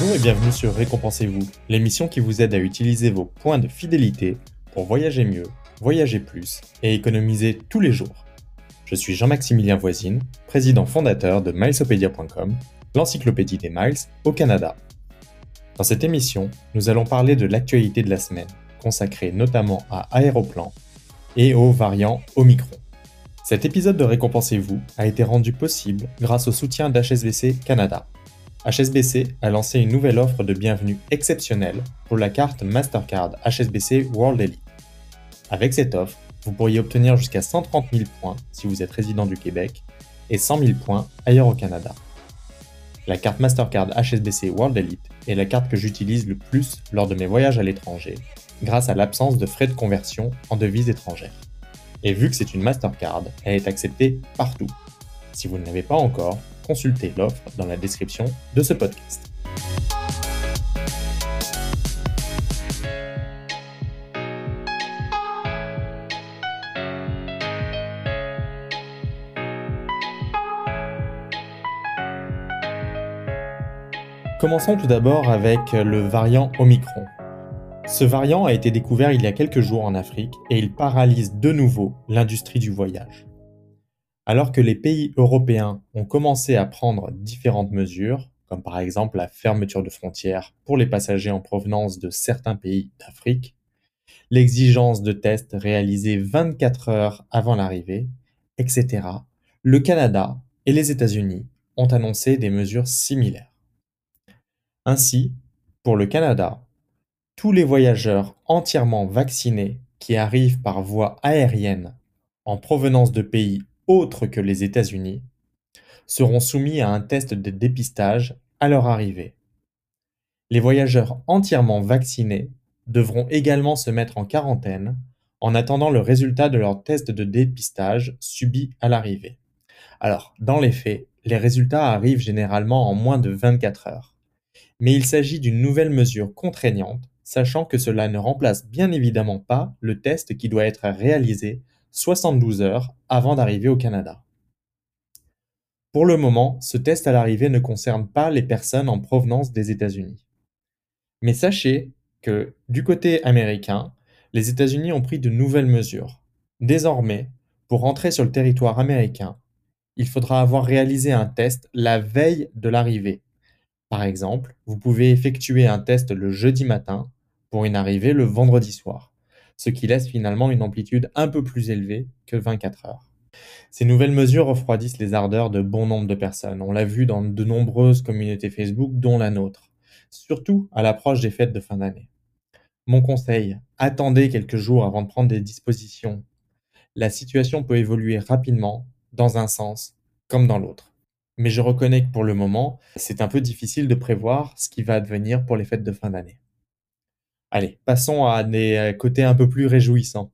Bonjour et bienvenue sur Récompensez-vous, l'émission qui vous aide à utiliser vos points de fidélité pour voyager mieux, voyager plus et économiser tous les jours. Je suis Jean-Maximilien Voisine, président fondateur de milesopedia.com, l'encyclopédie des miles au Canada. Dans cette émission, nous allons parler de l'actualité de la semaine, consacrée notamment à Aéroplan et aux variants Omicron. Cet épisode de Récompensez-vous a été rendu possible grâce au soutien d'HSBC Canada. HSBC a lancé une nouvelle offre de bienvenue exceptionnelle pour la carte Mastercard HSBC World Elite. Avec cette offre, vous pourriez obtenir jusqu'à 130 000 points si vous êtes résident du Québec et 100 000 points ailleurs au Canada. La carte Mastercard HSBC World Elite est la carte que j'utilise le plus lors de mes voyages à l'étranger, grâce à l'absence de frais de conversion en devises étrangères. Et vu que c'est une Mastercard, elle est acceptée partout. Si vous ne l'avez pas encore, consultez l'offre dans la description de ce podcast. Commençons tout d'abord avec le variant Omicron. Ce variant a été découvert il y a quelques jours en Afrique et il paralyse de nouveau l'industrie du voyage. Alors que les pays européens ont commencé à prendre différentes mesures, comme par exemple la fermeture de frontières pour les passagers en provenance de certains pays d'Afrique, l'exigence de tests réalisés 24 heures avant l'arrivée, etc., le Canada et les États-Unis ont annoncé des mesures similaires. Ainsi, pour le Canada, tous les voyageurs entièrement vaccinés qui arrivent par voie aérienne en provenance de pays autres que les États-Unis seront soumis à un test de dépistage à leur arrivée. Les voyageurs entièrement vaccinés devront également se mettre en quarantaine en attendant le résultat de leur test de dépistage subi à l'arrivée. Alors, dans les faits, les résultats arrivent généralement en moins de 24 heures. Mais il s'agit d'une nouvelle mesure contraignante sachant que cela ne remplace bien évidemment pas le test qui doit être réalisé 72 heures avant d'arriver au Canada. Pour le moment, ce test à l'arrivée ne concerne pas les personnes en provenance des États-Unis. Mais sachez que du côté américain, les États-Unis ont pris de nouvelles mesures. Désormais, pour entrer sur le territoire américain, il faudra avoir réalisé un test la veille de l'arrivée. Par exemple, vous pouvez effectuer un test le jeudi matin pour une arrivée le vendredi soir, ce qui laisse finalement une amplitude un peu plus élevée que 24 heures. Ces nouvelles mesures refroidissent les ardeurs de bon nombre de personnes. On l'a vu dans de nombreuses communautés Facebook, dont la nôtre, surtout à l'approche des fêtes de fin d'année. Mon conseil, attendez quelques jours avant de prendre des dispositions. La situation peut évoluer rapidement, dans un sens comme dans l'autre. Mais je reconnais que pour le moment, c'est un peu difficile de prévoir ce qui va advenir pour les fêtes de fin d'année. Allez, passons à des euh, côtés un peu plus réjouissants.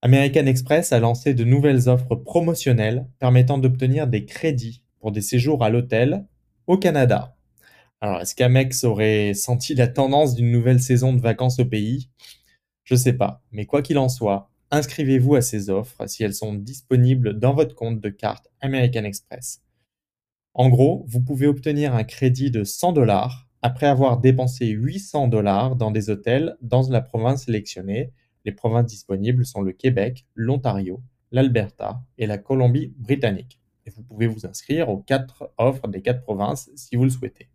American Express a lancé de nouvelles offres promotionnelles permettant d'obtenir des crédits pour des séjours à l'hôtel au Canada. Alors, est-ce qu'Amex aurait senti la tendance d'une nouvelle saison de vacances au pays? Je sais pas, mais quoi qu'il en soit, inscrivez-vous à ces offres si elles sont disponibles dans votre compte de carte American Express. En gros, vous pouvez obtenir un crédit de 100 dollars après avoir dépensé 800 dollars dans des hôtels dans la province sélectionnée, les provinces disponibles sont le Québec, l'Ontario, l'Alberta et la Colombie-Britannique. Et vous pouvez vous inscrire aux quatre offres des quatre provinces si vous le souhaitez.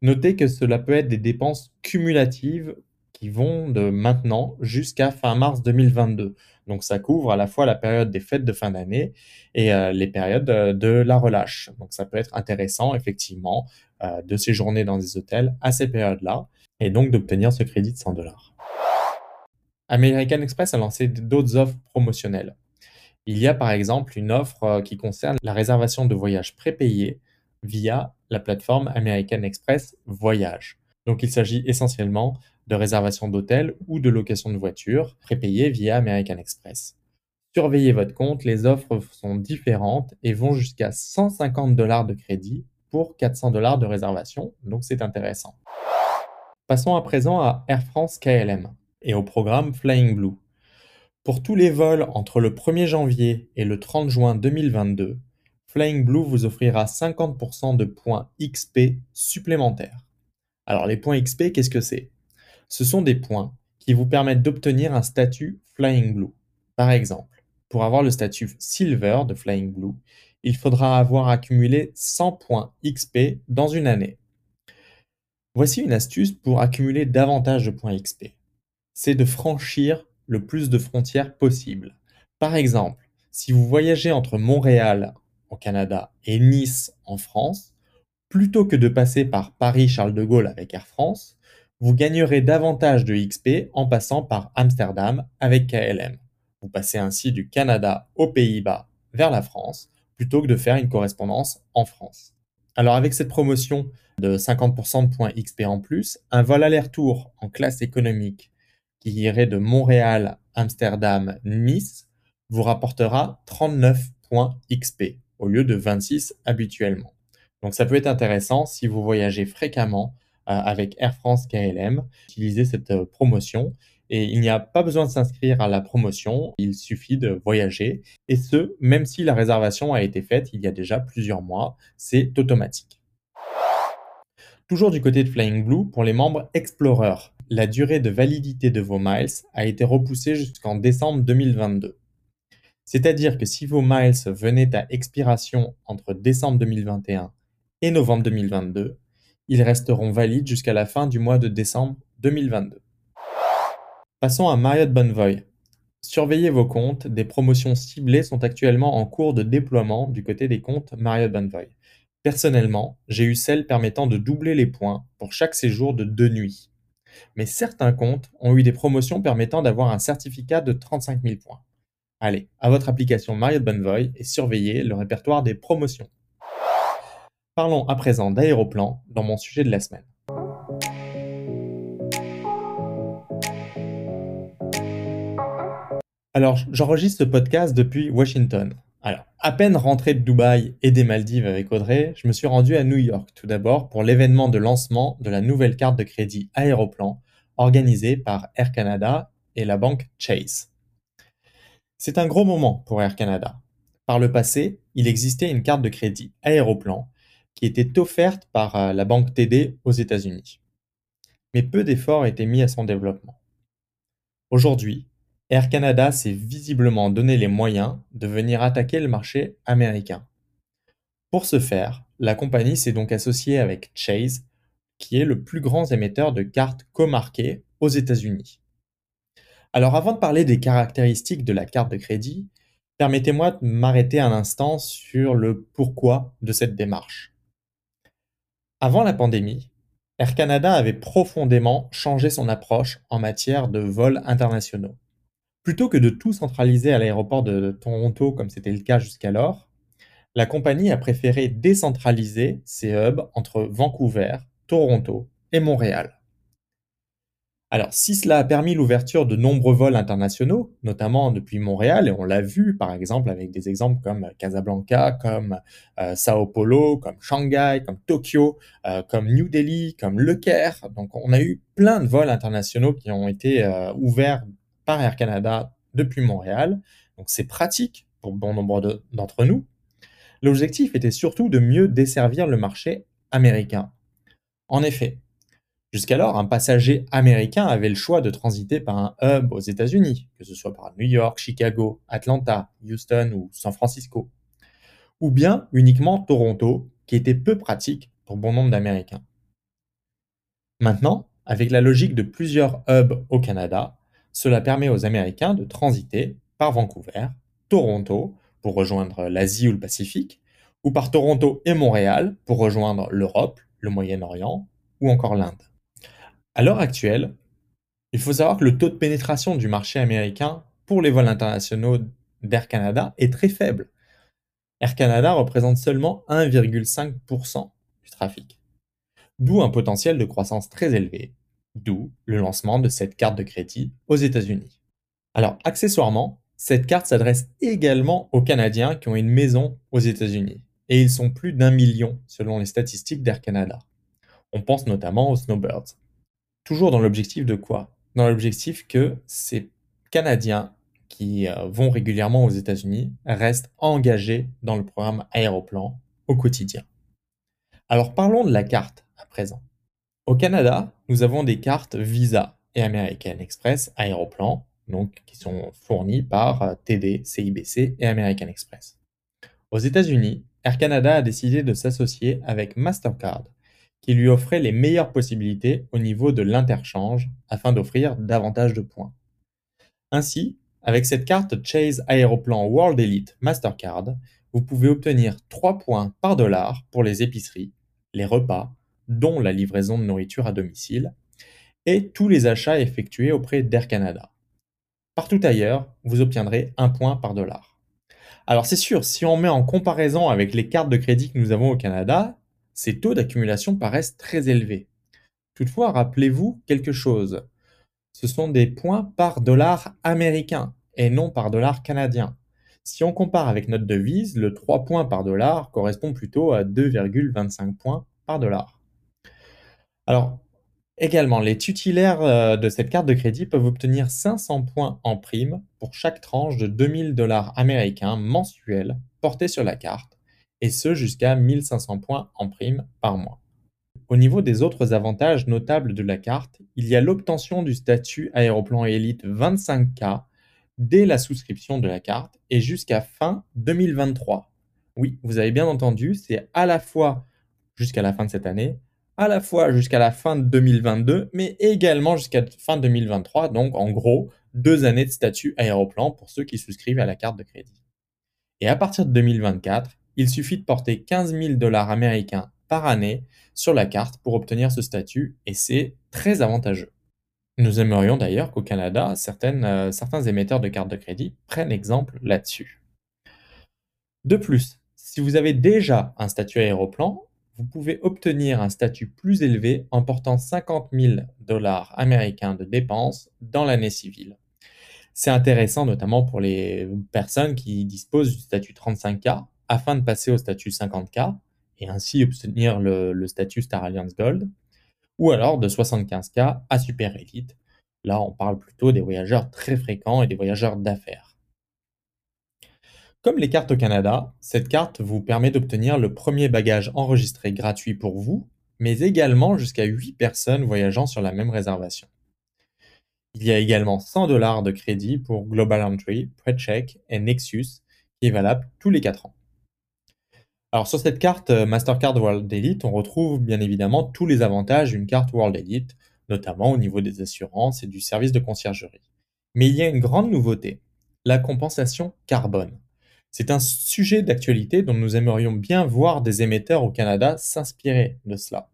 Notez que cela peut être des dépenses cumulatives qui vont de maintenant jusqu'à fin mars 2022. Donc ça couvre à la fois la période des fêtes de fin d'année et euh, les périodes euh, de la relâche. Donc ça peut être intéressant effectivement euh, de séjourner dans des hôtels à ces périodes-là et donc d'obtenir ce crédit de 100 dollars. American Express a lancé d'autres offres promotionnelles. Il y a par exemple une offre qui concerne la réservation de voyages prépayés via la plateforme American Express Voyage. Donc il s'agit essentiellement de réservation d'hôtel ou de location de voiture prépayée via American Express. Surveillez votre compte, les offres sont différentes et vont jusqu'à 150 dollars de crédit pour 400 dollars de réservation, donc c'est intéressant. Passons à présent à Air France KLM et au programme Flying Blue. Pour tous les vols entre le 1er janvier et le 30 juin 2022, Flying Blue vous offrira 50% de points XP supplémentaires. Alors les points XP, qu'est-ce que c'est? Ce sont des points qui vous permettent d'obtenir un statut Flying Blue. Par exemple, pour avoir le statut Silver de Flying Blue, il faudra avoir accumulé 100 points XP dans une année. Voici une astuce pour accumuler davantage de points XP. C'est de franchir le plus de frontières possible. Par exemple, si vous voyagez entre Montréal au Canada et Nice en France, plutôt que de passer par Paris-Charles de Gaulle avec Air France, vous gagnerez davantage de XP en passant par Amsterdam avec KLM. Vous passez ainsi du Canada aux Pays-Bas vers la France plutôt que de faire une correspondance en France. Alors avec cette promotion de 50% de points XP en plus, un vol aller-retour en classe économique qui irait de Montréal, Amsterdam, Nice vous rapportera 39 points XP au lieu de 26 habituellement. Donc ça peut être intéressant si vous voyagez fréquemment euh, avec Air France KLM, utiliser cette euh, promotion. Et il n'y a pas besoin de s'inscrire à la promotion, il suffit de voyager. Et ce, même si la réservation a été faite il y a déjà plusieurs mois, c'est automatique. Toujours du côté de Flying Blue, pour les membres Explorer, la durée de validité de vos miles a été repoussée jusqu'en décembre 2022. C'est-à-dire que si vos miles venaient à expiration entre décembre 2021 et novembre 2022, ils resteront valides jusqu'à la fin du mois de décembre 2022. Passons à Marriott Bonvoy. Surveillez vos comptes, des promotions ciblées sont actuellement en cours de déploiement du côté des comptes Marriott Bonvoy. Personnellement, j'ai eu celle permettant de doubler les points pour chaque séjour de deux nuits. Mais certains comptes ont eu des promotions permettant d'avoir un certificat de 35 000 points. Allez, à votre application Marriott Bonvoy et surveillez le répertoire des promotions. Parlons à présent d'aéroplan dans mon sujet de la semaine. Alors, j'enregistre ce podcast depuis Washington. Alors, à peine rentré de Dubaï et des Maldives avec Audrey, je me suis rendu à New York tout d'abord pour l'événement de lancement de la nouvelle carte de crédit Aéroplan organisée par Air Canada et la banque Chase. C'est un gros moment pour Air Canada. Par le passé, il existait une carte de crédit Aéroplan qui était offerte par euh, la banque TD aux États-Unis. Mais peu d'efforts étaient mis à son développement. Aujourd'hui, Air Canada s'est visiblement donné les moyens de venir attaquer le marché américain. Pour ce faire, la compagnie s'est donc associée avec Chase, qui est le plus grand émetteur de cartes comarquées aux États-Unis. Alors avant de parler des caractéristiques de la carte de crédit, permettez-moi de m'arrêter un instant sur le pourquoi de cette démarche. Avant la pandémie, Air Canada avait profondément changé son approche en matière de vols internationaux. Plutôt que de tout centraliser à l'aéroport de Toronto comme c'était le cas jusqu'alors, la compagnie a préféré décentraliser ses hubs entre Vancouver, Toronto et Montréal. Alors, si cela a permis l'ouverture de nombreux vols internationaux, notamment depuis Montréal, et on l'a vu par exemple avec des exemples comme Casablanca, comme euh, Sao Paulo, comme Shanghai, comme Tokyo, euh, comme New Delhi, comme Le Caire, donc on a eu plein de vols internationaux qui ont été euh, ouverts par Air Canada depuis Montréal, donc c'est pratique pour bon nombre d'entre nous. L'objectif était surtout de mieux desservir le marché américain. En effet, Jusqu'alors, un passager américain avait le choix de transiter par un hub aux États-Unis, que ce soit par New York, Chicago, Atlanta, Houston ou San Francisco, ou bien uniquement Toronto, qui était peu pratique pour bon nombre d'Américains. Maintenant, avec la logique de plusieurs hubs au Canada, cela permet aux Américains de transiter par Vancouver, Toronto pour rejoindre l'Asie ou le Pacifique, ou par Toronto et Montréal pour rejoindre l'Europe, le Moyen-Orient ou encore l'Inde. À l'heure actuelle, il faut savoir que le taux de pénétration du marché américain pour les vols internationaux d'Air Canada est très faible. Air Canada représente seulement 1,5% du trafic, d'où un potentiel de croissance très élevé, d'où le lancement de cette carte de crédit aux États-Unis. Alors, accessoirement, cette carte s'adresse également aux Canadiens qui ont une maison aux États-Unis, et ils sont plus d'un million selon les statistiques d'Air Canada. On pense notamment aux Snowbirds. Toujours dans l'objectif de quoi? Dans l'objectif que ces Canadiens qui euh, vont régulièrement aux États-Unis restent engagés dans le programme Aéroplan au quotidien. Alors parlons de la carte à présent. Au Canada, nous avons des cartes Visa et American Express Aéroplan, donc qui sont fournies par euh, TD, CIBC et American Express. Aux États-Unis, Air Canada a décidé de s'associer avec Mastercard, qui lui offrait les meilleures possibilités au niveau de l'interchange afin d'offrir davantage de points. Ainsi, avec cette carte Chase Aéroplan World Elite Mastercard, vous pouvez obtenir 3 points par dollar pour les épiceries, les repas, dont la livraison de nourriture à domicile, et tous les achats effectués auprès d'Air Canada. Partout ailleurs, vous obtiendrez 1 point par dollar. Alors c'est sûr, si on met en comparaison avec les cartes de crédit que nous avons au Canada, ces taux d'accumulation paraissent très élevés. Toutefois, rappelez-vous quelque chose ce sont des points par dollar américain et non par dollar canadien. Si on compare avec notre devise, le 3 points par dollar correspond plutôt à 2,25 points par dollar. Alors, également, les titulaires euh, de cette carte de crédit peuvent obtenir 500 points en prime pour chaque tranche de 2000 dollars américains mensuels portés sur la carte, et ce jusqu'à 1500 points en prime par mois. Au niveau des autres avantages notables de la carte, il y a l'obtention du statut Aéroplan Elite 25K dès la souscription de la carte et jusqu'à fin 2023. Oui, vous avez bien entendu, c'est à la fois jusqu'à la fin de cette année, à la fois jusqu'à la fin de 2022, mais également jusqu'à fin 2023. Donc, en gros, deux années de statut aéroplan pour ceux qui souscrivent à la carte de crédit. Et à partir de 2024, il suffit de porter 15 000 dollars américains par année sur la carte pour obtenir ce statut et c'est très avantageux. Nous aimerions d'ailleurs qu'au Canada, euh, certains émetteurs de cartes de crédit prennent exemple là-dessus. De plus, si vous avez déjà un statut aéroplan, vous pouvez obtenir un statut plus élevé en portant 50 000 dollars américains de dépenses dans l'année civile. C'est intéressant notamment pour les personnes qui disposent du statut 35K afin de passer au statut 50K et ainsi obtenir le, statut Star Alliance Gold, ou alors de 75K à Super Elite. Là, on parle plutôt des voyageurs très fréquents et des voyageurs d'affaires. Comme les cartes au Canada, cette carte vous permet d'obtenir le premier bagage enregistré gratuit pour vous, mais également jusqu'à 8 personnes voyageant sur la même réservation. Il y a également 100 dollars de crédit pour Global Entry, PreCheck et Nexus, qui est valable tous les 4 ans. Alors sur cette carte euh, Mastercard World Elite, on retrouve bien évidemment tous les avantages d'une carte World Elite, notamment au niveau des assurances et du service de conciergerie. Mais il y a une grande nouveauté, la compensation carbone. C'est un sujet d'actualité dont nous aimerions bien voir des émetteurs au Canada s'inspirer de cela.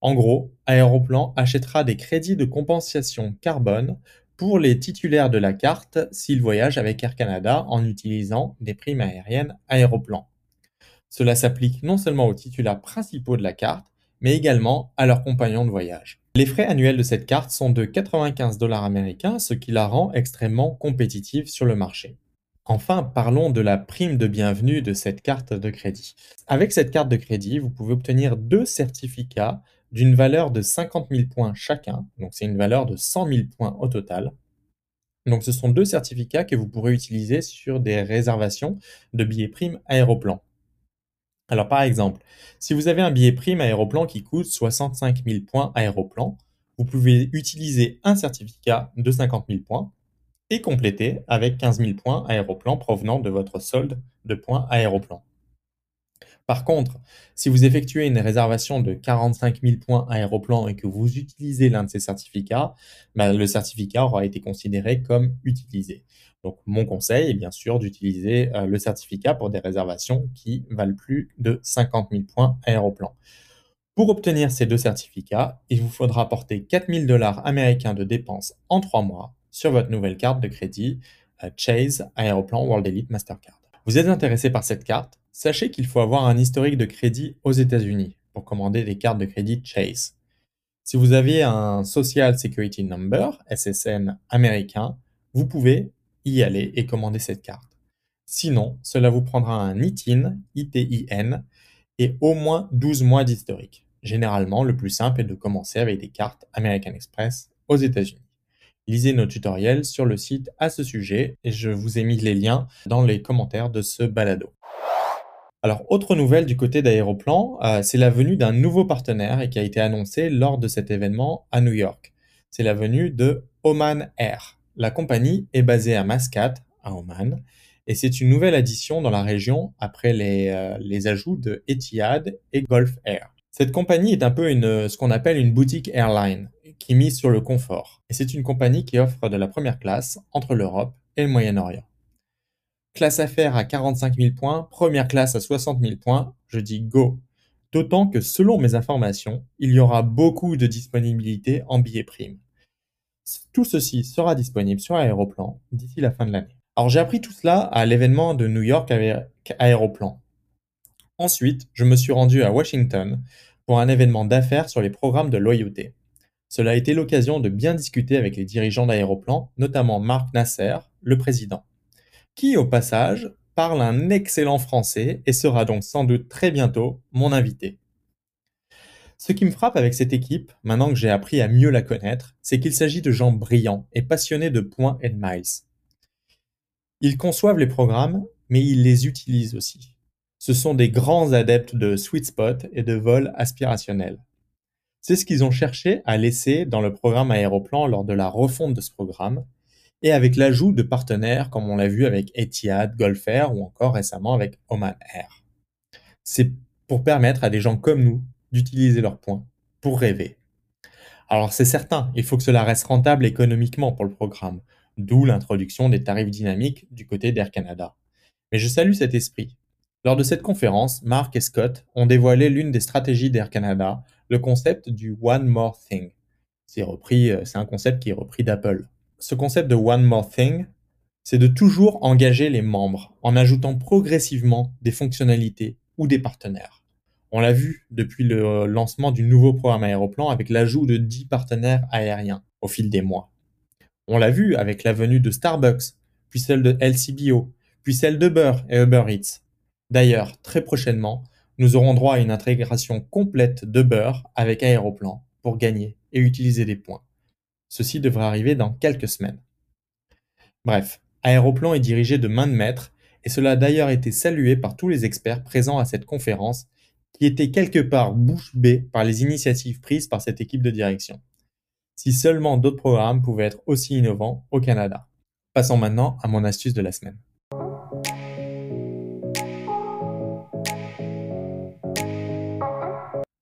En gros, Aéroplan achètera des crédits de compensation carbone pour les titulaires de la carte s'ils voyagent avec Air Canada en utilisant des primes aériennes Aéroplan. Cela s'applique non seulement aux titulaires principaux de la carte, mais également à leurs compagnons de voyage. Les frais annuels de cette carte sont de 95 dollars américains, ce qui la rend extrêmement compétitive sur le marché. Enfin, parlons de la prime de bienvenue de cette carte de crédit. Avec cette carte de crédit, vous pouvez obtenir deux certificats d'une valeur de 50 000 points chacun, donc c'est une valeur de 100 000 points au total. Donc ce sont deux certificats que vous pourrez utiliser sur des réservations de billets primes aéroplan. Alors par exemple, si vous avez un billet prime aéroplan qui coûte 65 000 points aéroplan, vous pouvez utiliser un certificat de 50 000 points et compléter avec 15 000 points aéroplan provenant de votre solde de points aéroplan. Par contre, si vous effectuez une réservation de 45 000 points aéroplan et que vous utilisez l'un de ces certificats, bah, le certificat aura été considéré comme utilisé. Donc mon conseil est bien sûr d'utiliser euh, le certificat pour des réservations qui valent plus de 50 000 points aéroplan. Pour obtenir ces deux certificats, il vous faudra apporter 4 000 dollars américains de dépenses en 3 mois sur votre nouvelle carte de crédit euh, Chase Aéroplan World Elite Mastercard. Vous êtes intéressé par cette carte? Sachez qu'il faut avoir un historique de crédit aux États-Unis pour commander des cartes de crédit Chase. Si vous avez un Social Security Number, SSN américain, vous pouvez y aller et commander cette carte. Sinon, cela vous prendra un ITIN, ITIN, et au moins 12 mois d'historique. Généralement, le plus simple est de commencer avec des cartes American Express aux États-Unis. Lisez nos tutoriels sur le site à ce sujet et je vous ai mis les liens dans les commentaires de ce balado. Alors, autre nouvelle du côté d'Aéroplan, euh, c'est la venue d'un nouveau partenaire et qui a été annoncé lors de cet événement à New York. C'est la venue de Oman Air. La compagnie est basée à Mascate, à Oman, et c'est une nouvelle addition dans la région après les, euh, ajouts de Etihad et Gulf Air. Cette compagnie est un peu ce qu'on appelle une boutique airline, qui mise sur le confort. Et c'est une compagnie qui offre de la première classe entre l'Europe et le Moyen-Orient. Classe affaires à 45 000 points, première classe à 60 000 points, je dis go. D'autant que selon mes informations, il y aura beaucoup de disponibilité en billets primes. Tout ceci sera disponible sur Aéroplan d'ici la fin de l'année. Alors j'ai appris tout cela à l'événement de New York avec Aéroplan. Ensuite, je me suis rendu à Washington pour un événement d'affaires sur les programmes de loyauté. Cela a été l'occasion de bien discuter avec les dirigeants d'Aéroplan, notamment Marc Nasser, le président, qui au passage parle un excellent français et sera donc sans doute très bientôt mon invité. Ce qui me frappe avec cette équipe, maintenant que j'ai appris à mieux la connaître, c'est qu'il s'agit de gens brillants et passionnés de points et de miles. Ils conçoivent les programmes, mais ils les utilisent aussi. Ce sont des grands adeptes de sweet spot et de vol aspirationnel. C'est ce qu'ils ont cherché à laisser dans le programme Aéroplan lors de la refonte de ce programme, et avec l'ajout de partenaires comme on l'a vu avec Etihad, Gulf Air ou encore récemment avec Oman Air. C'est pour permettre à des gens comme nous d'utiliser leurs points pour rêver. Alors c'est certain, il faut que cela reste rentable économiquement pour le programme, d'où l'introduction des tarifs dynamiques du côté d'Air Canada. Mais je salue cet esprit. Lors de cette conférence, Mark et Scott ont dévoilé l'une des stratégies d'Air Canada, le concept du One More Thing. C'est euh, c'est un concept qui est repris d'Apple. Ce concept de One More Thing, c'est de toujours engager les membres en ajoutant progressivement des fonctionnalités ou des partenaires. On l'a vu depuis le lancement du nouveau programme Aéroplan avec l'ajout de 10 partenaires aériens au fil des mois. On l'a vu avec la venue de Starbucks, puis celle de LCBO, puis celle d'Uber et Uber Eats. D'ailleurs, très prochainement, nous aurons droit à une intégration complète d'Uber avec Aéroplan pour gagner et utiliser des points. Ceci devrait arriver dans quelques semaines. Bref, Aéroplan est dirigé de main de maître et cela a d'ailleurs été salué par tous les experts présents à cette conférence qui était quelque part bouche bée par les initiatives prises par cette équipe de direction. Si seulement d'autres programmes pouvaient être aussi innovants au Canada. Passons maintenant à mon astuce de la semaine.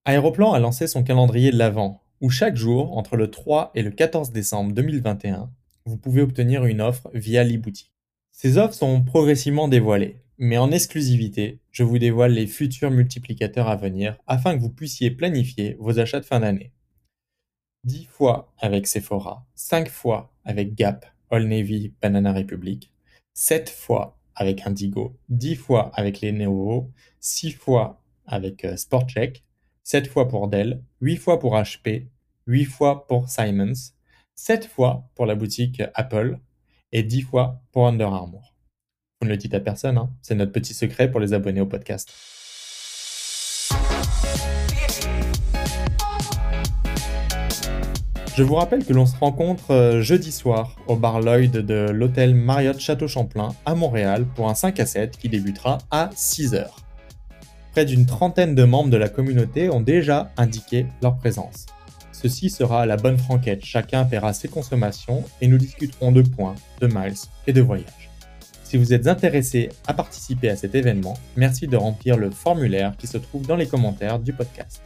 Aéroplan a lancé son calendrier de l'Avent, où chaque jour, entre le 3 et le 14 décembre 2021, vous pouvez obtenir une offre via l'e-boutique. Ces offres sont progressivement dévoilées, mais en exclusivité, je vous dévoile les futurs multiplicateurs à venir afin que vous puissiez planifier vos achats de fin d'année. 10 fois avec Sephora, 5 fois avec Gap, All Navy, Banana Republic, 7 fois avec Indigo, 10 fois avec les Lenovo, 6 fois avec euh, SportCheck, 7 fois pour Dell, 8 fois pour HP, 8 fois pour Simons, 7 fois pour la boutique Apple et 10 fois pour Under Armour. Vous ne le dites à personne, hein. c'est notre petit secret pour les abonnés au podcast. Je vous rappelle que l'on se rencontre euh, jeudi soir au bar Lloyd de l'hôtel Marriott Château Champlain à Montréal pour un 5 à 7 qui débutera à 6h. Près d'une trentaine de membres de la communauté ont déjà indiqué leur présence. Ceci sera la bonne franquette, chacun paiera ses consommations et nous discuterons de points, de miles et de voyages. Si vous êtes intéressé à participer à cet événement, merci de remplir le formulaire qui se trouve dans les commentaires du podcast.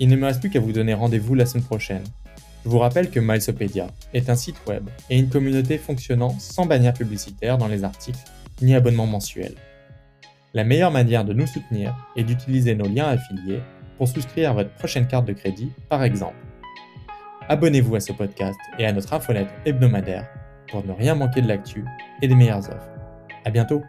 Il ne me reste plus qu'à vous donner rendez-vous la semaine prochaine. Je vous rappelle que Milesopedia est un site web et une communauté fonctionnant sans bannière publicitaire dans les articles ni abonnement mensuel. La meilleure manière de nous soutenir est d'utiliser nos liens affiliés pour souscrire à votre prochaine carte de crédit, par exemple. Abonnez-vous à ce podcast et à notre infolette hebdomadaire pour ne rien manquer de l'actu et des meilleures offres. À bientôt!